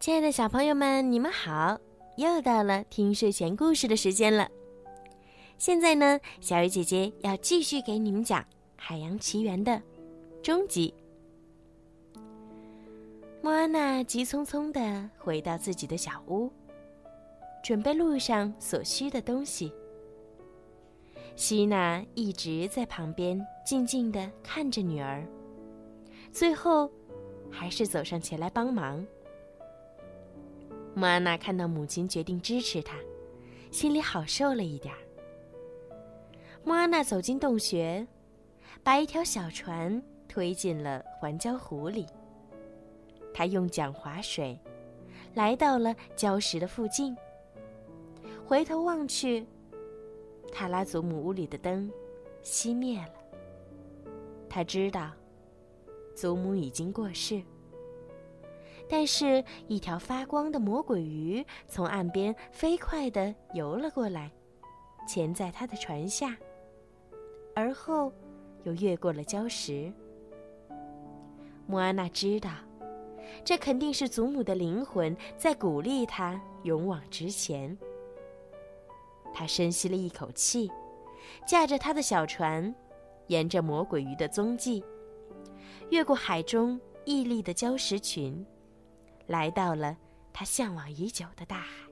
亲爱的小朋友们，你们好！又到了听睡前故事的时间了。现在呢，小鱼姐姐要继续给你们讲《海洋奇缘》的终极。莫安娜急匆匆的回到自己的小屋，准备路上所需的东西。希娜一直在旁边静静的看着女儿，最后还是走上前来帮忙。莫安娜看到母亲决定支持她，心里好受了一点儿。莫安娜走进洞穴，把一条小船推进了环礁湖里。她用桨划水，来到了礁石的附近。回头望去。塔拉祖母屋里的灯熄灭了。他知道，祖母已经过世。但是，一条发光的魔鬼鱼从岸边飞快地游了过来，潜在他的船下，而后又越过了礁石。莫安娜知道，这肯定是祖母的灵魂在鼓励他勇往直前。他深吸了一口气，驾着他的小船，沿着魔鬼鱼的踪迹，越过海中屹立的礁石群，来到了他向往已久的大海。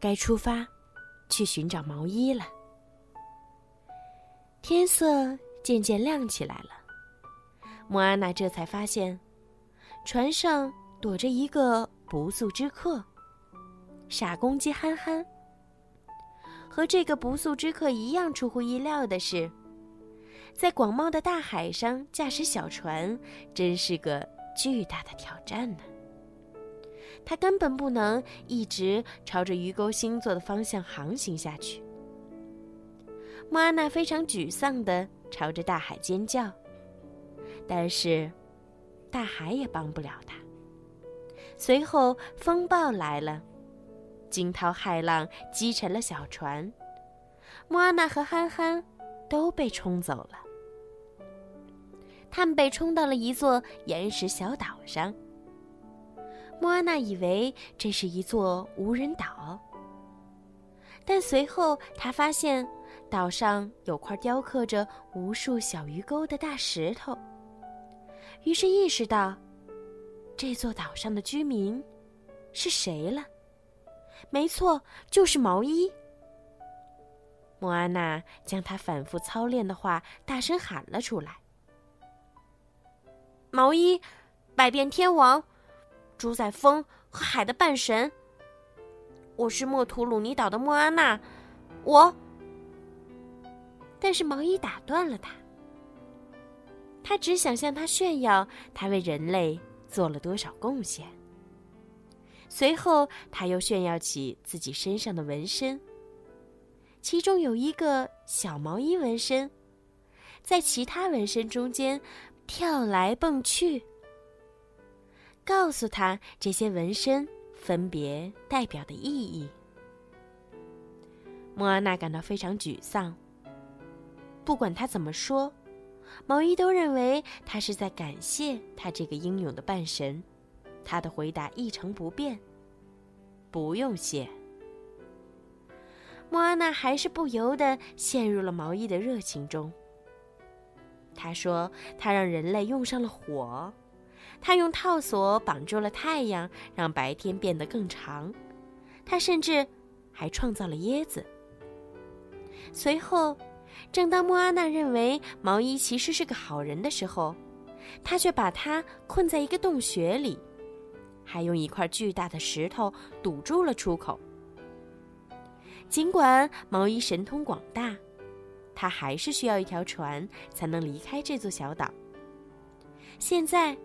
该出发，去寻找毛衣了。天色渐渐亮起来了，莫安娜这才发现，船上躲着一个不速之客——傻公鸡憨憨。和这个不速之客一样出乎意料的是，在广袤的大海上驾驶小船，真是个巨大的挑战呢。他根本不能一直朝着鱼钩星座的方向航行下去。莫安娜非常沮丧地朝着大海尖叫，但是，大海也帮不了他。随后，风暴来了。惊涛骇浪击沉了小船，莫安娜和憨憨都被冲走了。他们被冲到了一座岩石小岛上。莫安娜以为这是一座无人岛，但随后她发现岛上有块雕刻着无数小鱼钩的大石头，于是意识到这座岛上的居民是谁了。没错，就是毛衣。莫安娜将她反复操练的话大声喊了出来：“毛衣，百变天王，主宰风和海的半神。我是莫图鲁尼岛的莫安娜，我。”但是毛衣打断了他。他只想向他炫耀他为人类做了多少贡献。随后，他又炫耀起自己身上的纹身。其中有一个小毛衣纹身，在其他纹身中间跳来蹦去。告诉他这些纹身分别代表的意义。莫安娜感到非常沮丧。不管他怎么说，毛衣都认为他是在感谢他这个英勇的半神。他的回答一成不变。不用谢。莫安娜还是不由得陷入了毛衣的热情中。他说：“他让人类用上了火，他用套索绑住了太阳，让白天变得更长。他甚至还创造了椰子。”随后，正当莫阿娜认为毛衣其实是个好人的时候，他却把他困在一个洞穴里。还用一块巨大的石头堵住了出口。尽管毛衣神通广大，他还是需要一条船才能离开这座小岛。现在，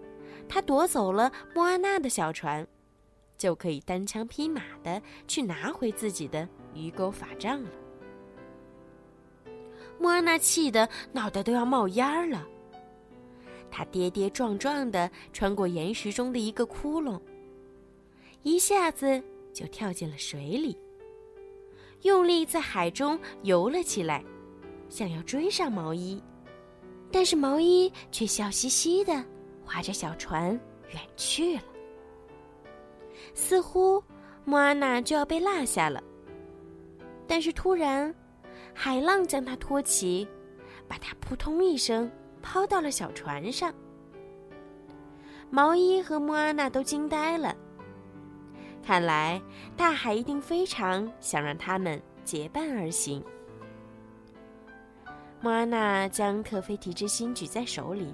他夺走了莫安娜的小船，就可以单枪匹马的去拿回自己的鱼钩法杖了。莫安娜气得脑袋都要冒烟了，她跌跌撞撞的穿过岩石中的一个窟窿。一下子就跳进了水里，用力在海中游了起来，想要追上毛衣，但是毛衣却笑嘻嘻的划着小船远去了。似乎莫阿娜就要被落下了。但是突然，海浪将她托起，把她扑通一声抛到了小船上。毛衣和莫阿娜都惊呆了。看来大海一定非常想让他们结伴而行。莫阿娜将特菲提之心举在手里，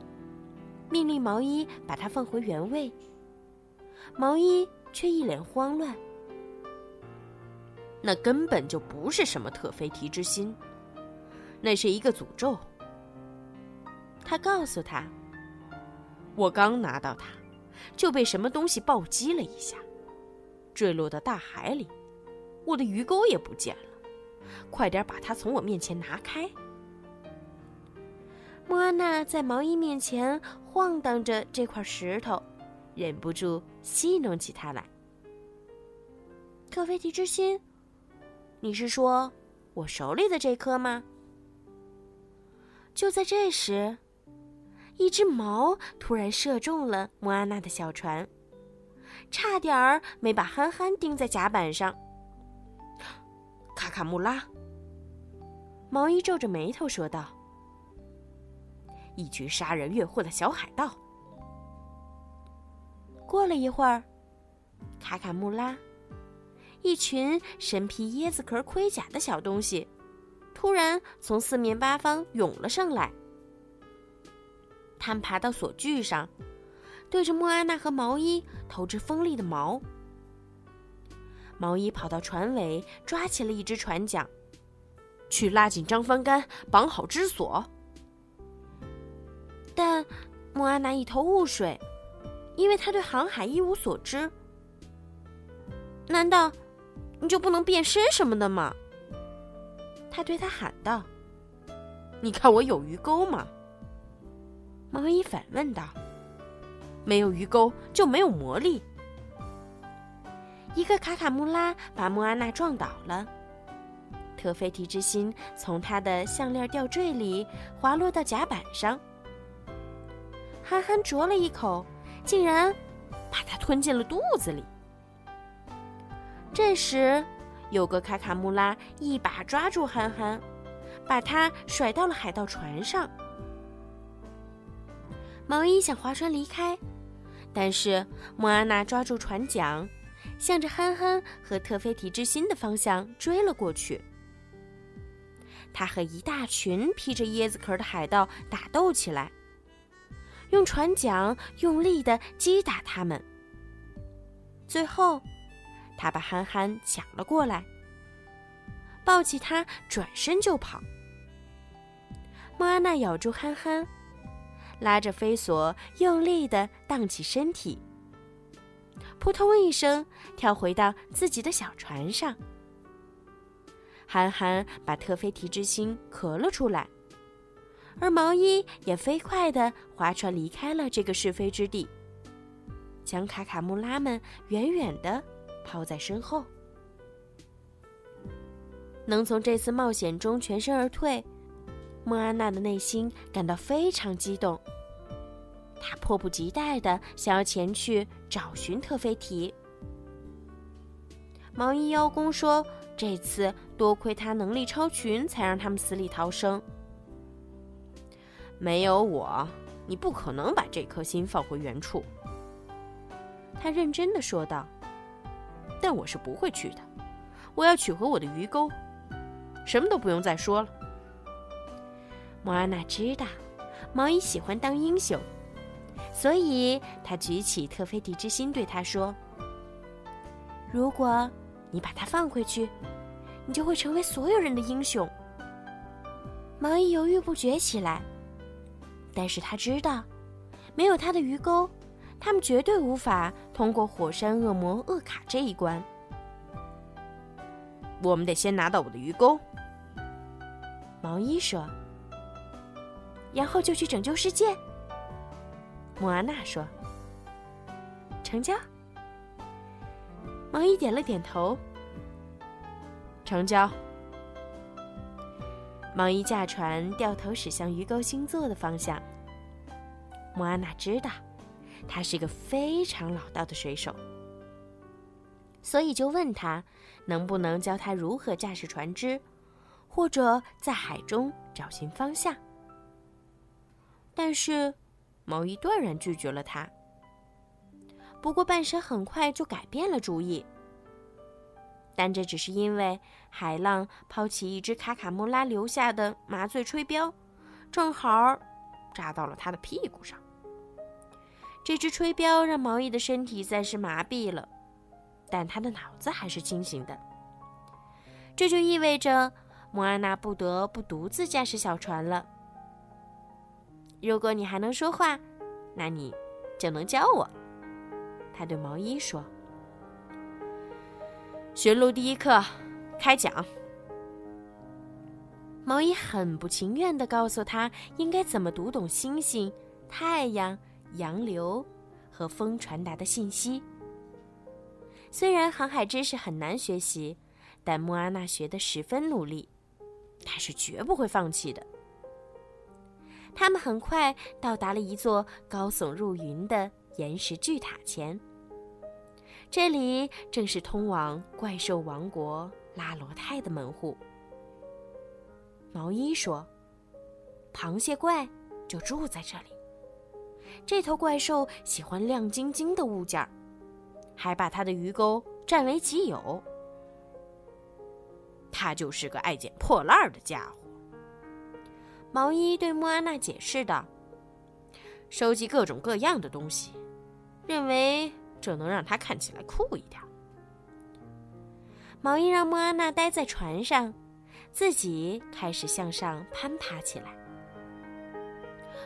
命令毛衣把它放回原位。毛衣却一脸慌乱。那根本就不是什么特菲提之心，那是一个诅咒。他告诉他：“我刚拿到它，就被什么东西暴击了一下，坠落到大海里，我的鱼钩也不见了。快点把它从我面前拿开！”莫安娜在毛衣面前晃荡着这块石头，忍不住戏弄起他来。特菲提之心。你是说，我手里的这颗吗？就在这时，一只矛突然射中了莫安娜的小船，差点儿没把憨憨钉在甲板上。卡卡穆拉，毛衣皱着眉头说道：“一群杀人越货的小海盗。”过了一会儿，卡卡穆拉。一群身披椰子壳盔甲的小东西，突然从四面八方涌了上来。他们爬到锁具上，对着莫安娜和毛衣投掷锋利的矛。毛衣跑到船尾，抓起了一只船桨，去拉紧张帆杆，绑好支索。莫安娜一头雾水，因为她对航海一无所知。难道？你就不能变身什么的吗？他对他喊道：“你看我有鱼钩吗？”毛衣反问道：“没有鱼钩就没有魔力。”一个卡卡穆拉把莫阿娜撞倒了，特菲提之心从他的项链吊坠里滑落到甲板上。憨憨啄了一口，竟然把它吞进了肚子里。这时，有个卡卡穆拉一把抓住憨憨，把他甩到了海盗船上。毛衣想划船离开，但是莫阿娜抓住船桨，向着憨憨和特菲提之心的方向追了过去。他和一大群披着椰子壳的海盗打斗起来，用船桨用力的击打他们。最后。他把憨憨抢了过来，抱起他，转身就跑。莫阿娜咬住憨憨，拉着飞索，用力的荡起身体，扑通一声跳回到自己的小船上。憨憨把特菲提之心咳了出来，而毛衣也飞快的划船离开了这个是非之地，将卡卡穆拉们远远的。抛在身后，能从这次冒险中全身而退，莫安娜的内心感到非常激动。她迫不及待的想要前去找寻特菲提。毛衣邀功说：“这次多亏他能力超群，才让他们死里逃生。没有我，你不可能把这颗心放回原处。”他认真的说道。但我是不会去的，我要取回我的鱼钩，什么都不用再说了。莫阿娜知道毛衣喜欢当英雄，所以他举起特菲迪之心对他说：“如果你把它放回去，你就会成为所有人的英雄。”毛衣犹豫不决起来，但是他知道，没有他的鱼钩。他们绝对无法通过火山恶魔厄卡这一关。我们得先拿到我的鱼钩。毛衣说。然后就去拯救世界。莫阿娜说。成交。毛衣点了点头。成交。毛衣驾船掉头驶向鱼钩星座的方向。莫阿娜知道。他是个非常老道的水手。所以就问他能不能教他如何驾驶船只，或者在海中找寻方向。但是毛衣断然拒绝了他。不过半神很快就改变了主意，但这只是因为海浪抛起一只卡卡穆拉留下的麻醉吹镖，正好扎到了他的屁股上。这只吹镖让毛衣的身体暂时麻痹了，但他的脑子还是清醒的。这就意味着莫安娜不得不独自驾驶小船了。如果你还能说话，那你就能教我。他对毛衣说：“寻路第一课，开讲。”毛衣很不情愿的告诉他应该怎么读懂星星、太阳。洋流和风传达的信息。虽然航海知识很难学习，但莫阿娜学得十分努力，她是绝不会放弃的。他们很快到达了一座高耸入云的岩石巨塔前，这里正是通往怪兽王国拉罗泰的门户。毛衣说：“螃蟹怪就住在这里。”这头怪兽喜欢亮晶晶的物件还把他的鱼钩占为己有。他就是个爱捡破烂的家伙。毛衣对莫安娜解释道：“收集各种各样的东西，认为这能让他看起来酷一点。”毛衣让莫安娜待在船上，自己开始向上攀爬起来。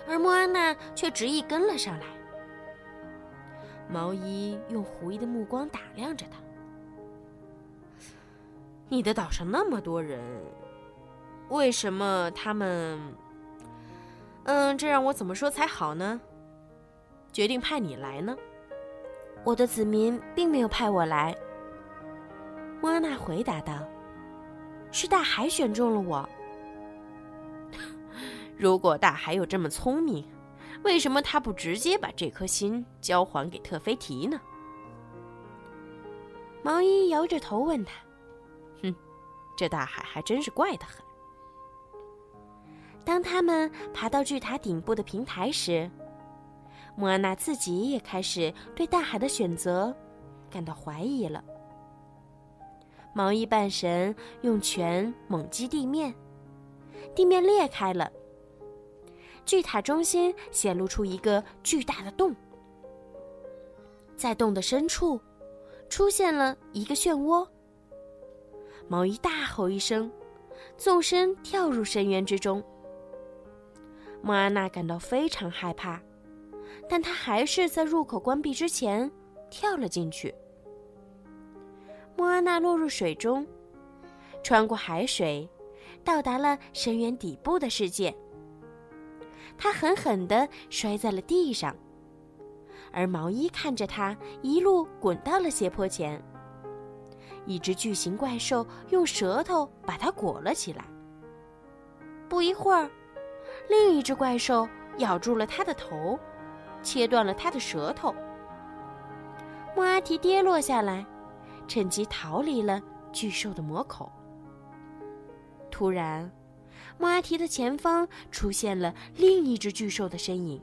而莫安娜却执意跟了上来。毛衣用狐疑的目光打量着他：“你的岛上那么多人，为什么他们……嗯，这让我怎么说才好呢？决定派你来呢？”我的子民并没有派我来。莫安娜回答道：“是大海选中了我。”如果大海有这么聪明，为什么他不直接把这颗心交还给特菲提呢？毛衣摇着头问他：“哼，这大海还真是怪得很。”当他们爬到巨塔顶部的平台时，莫安娜自己也开始对大海的选择感到怀疑了。毛衣半神用拳猛击地面，地面裂开了。巨塔中心显露出一个巨大的洞，在洞的深处，出现了一个漩涡。毛衣大吼一声，纵身跳入深渊之中。莫安娜感到非常害怕，但她还是在入口关闭之前跳了进去。莫阿娜落入水中，穿过海水，到达了深渊底部的世界。他狠狠地摔在了地上，而毛衣看着他一路滚到了斜坡前。一只巨型怪兽用舌头把它裹了起来。不一会儿，另一只怪兽咬住了他的头，切断了他的舌头。莫阿提跌落下来，趁机逃离了巨兽的魔口。突然。莫阿提的前方出现了另一只巨兽的身影，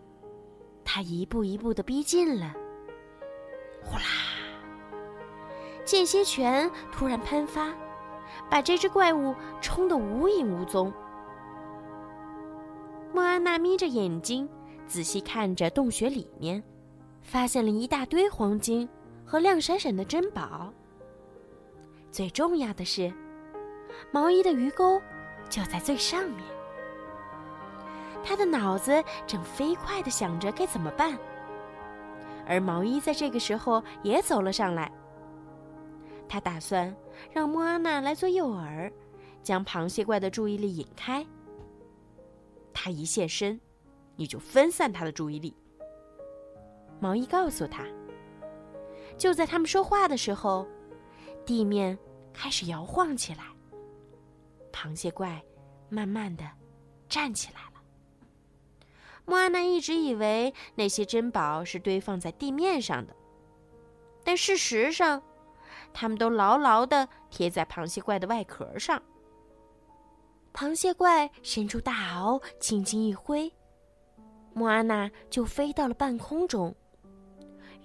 它一步一步的逼近了。呼啦！间歇泉突然喷发，把这只怪物冲得无影无踪。莫安娜眯着眼睛，仔细看着洞穴里面，发现了一大堆黄金和亮闪闪的珍宝。最重要的是，毛衣的鱼钩。就在最上面，他的脑子正飞快地想着该怎么办。而毛衣在这个时候也走了上来，他打算让莫阿娜来做诱饵，将螃蟹怪的注意力引开。他一现身，你就分散他的注意力。毛衣告诉他。就在他们说话的时候，地面开始摇晃起来。螃蟹怪慢慢的站起来了。莫阿娜一直以为那些珍宝是堆放在地面上的，但事实上，它们都牢牢的贴在螃蟹怪的外壳上。螃蟹怪伸出大螯，轻轻一挥，莫阿娜就飞到了半空中，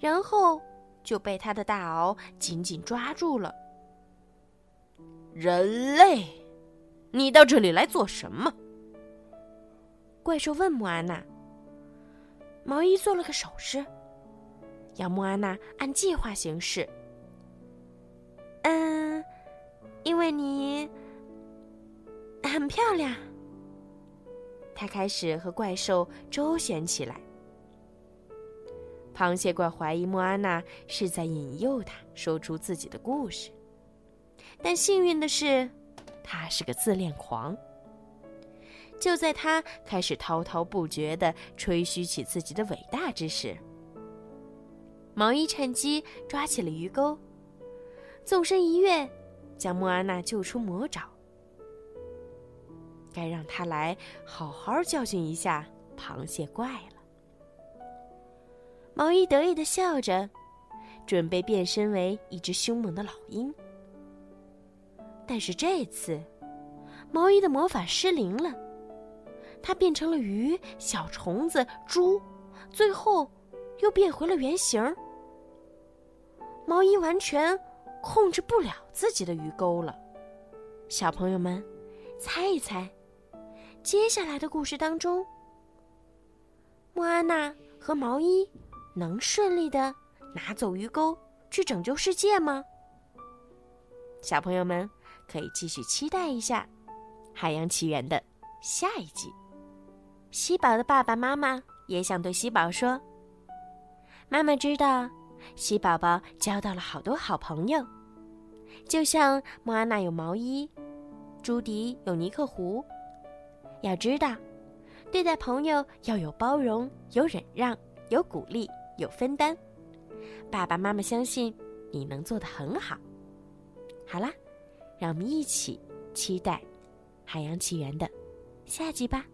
然后就被他的大螯紧紧抓住了。人类，你到这里来做什么？怪兽问莫安娜。毛衣做了个手势，要莫安娜按计划行事。嗯，因为你。很漂亮。他开始和怪兽周旋起来。螃蟹怪怀疑莫安娜是在引诱他说出自己的故事，但幸运的是，他是个自恋狂。就在他开始滔滔不绝的吹嘘起自己的伟大之时，毛衣趁机抓起了鱼钩，纵身一跃，将莫安娜救出魔爪。该让他来好好教训一下螃蟹怪了。毛衣得意的笑着，准备变身为一只凶猛的老鹰。但是这次，毛衣的魔法失灵了，它变成了鱼、小虫子、猪，最后又变回了原形。毛衣完全控制不了自己的鱼钩了。小朋友们，猜一猜。接下来的故事当中，莫安娜和毛衣能顺利的拿走鱼钩去拯救世界吗？小朋友们可以继续期待一下《海洋奇缘》的下一集。西宝的爸爸妈妈也想对西宝说：“妈妈知道，西宝宝交到了好多好朋友，就像莫安娜有毛衣，朱迪有尼克湖。”要知道，对待朋友要有包容、有忍让、有鼓励、有分担。爸爸妈妈相信你能做得很好。好啦，让我们一起期待《海洋奇缘》的下集吧。